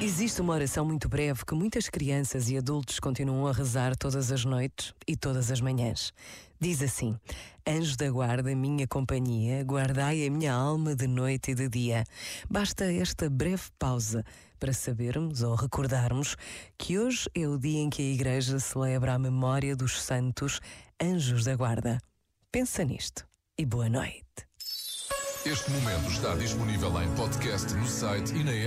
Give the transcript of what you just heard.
Existe uma oração muito breve que muitas crianças e adultos continuam a rezar todas as noites e todas as manhãs. Diz assim: Anjo da guarda, minha companhia, guardai a minha alma de noite e de dia. Basta esta breve pausa para sabermos ou recordarmos que hoje é o dia em que a Igreja celebra a memória dos santos anjos da guarda. Pensa nisto e boa noite. Este momento está disponível em podcast no site e na app.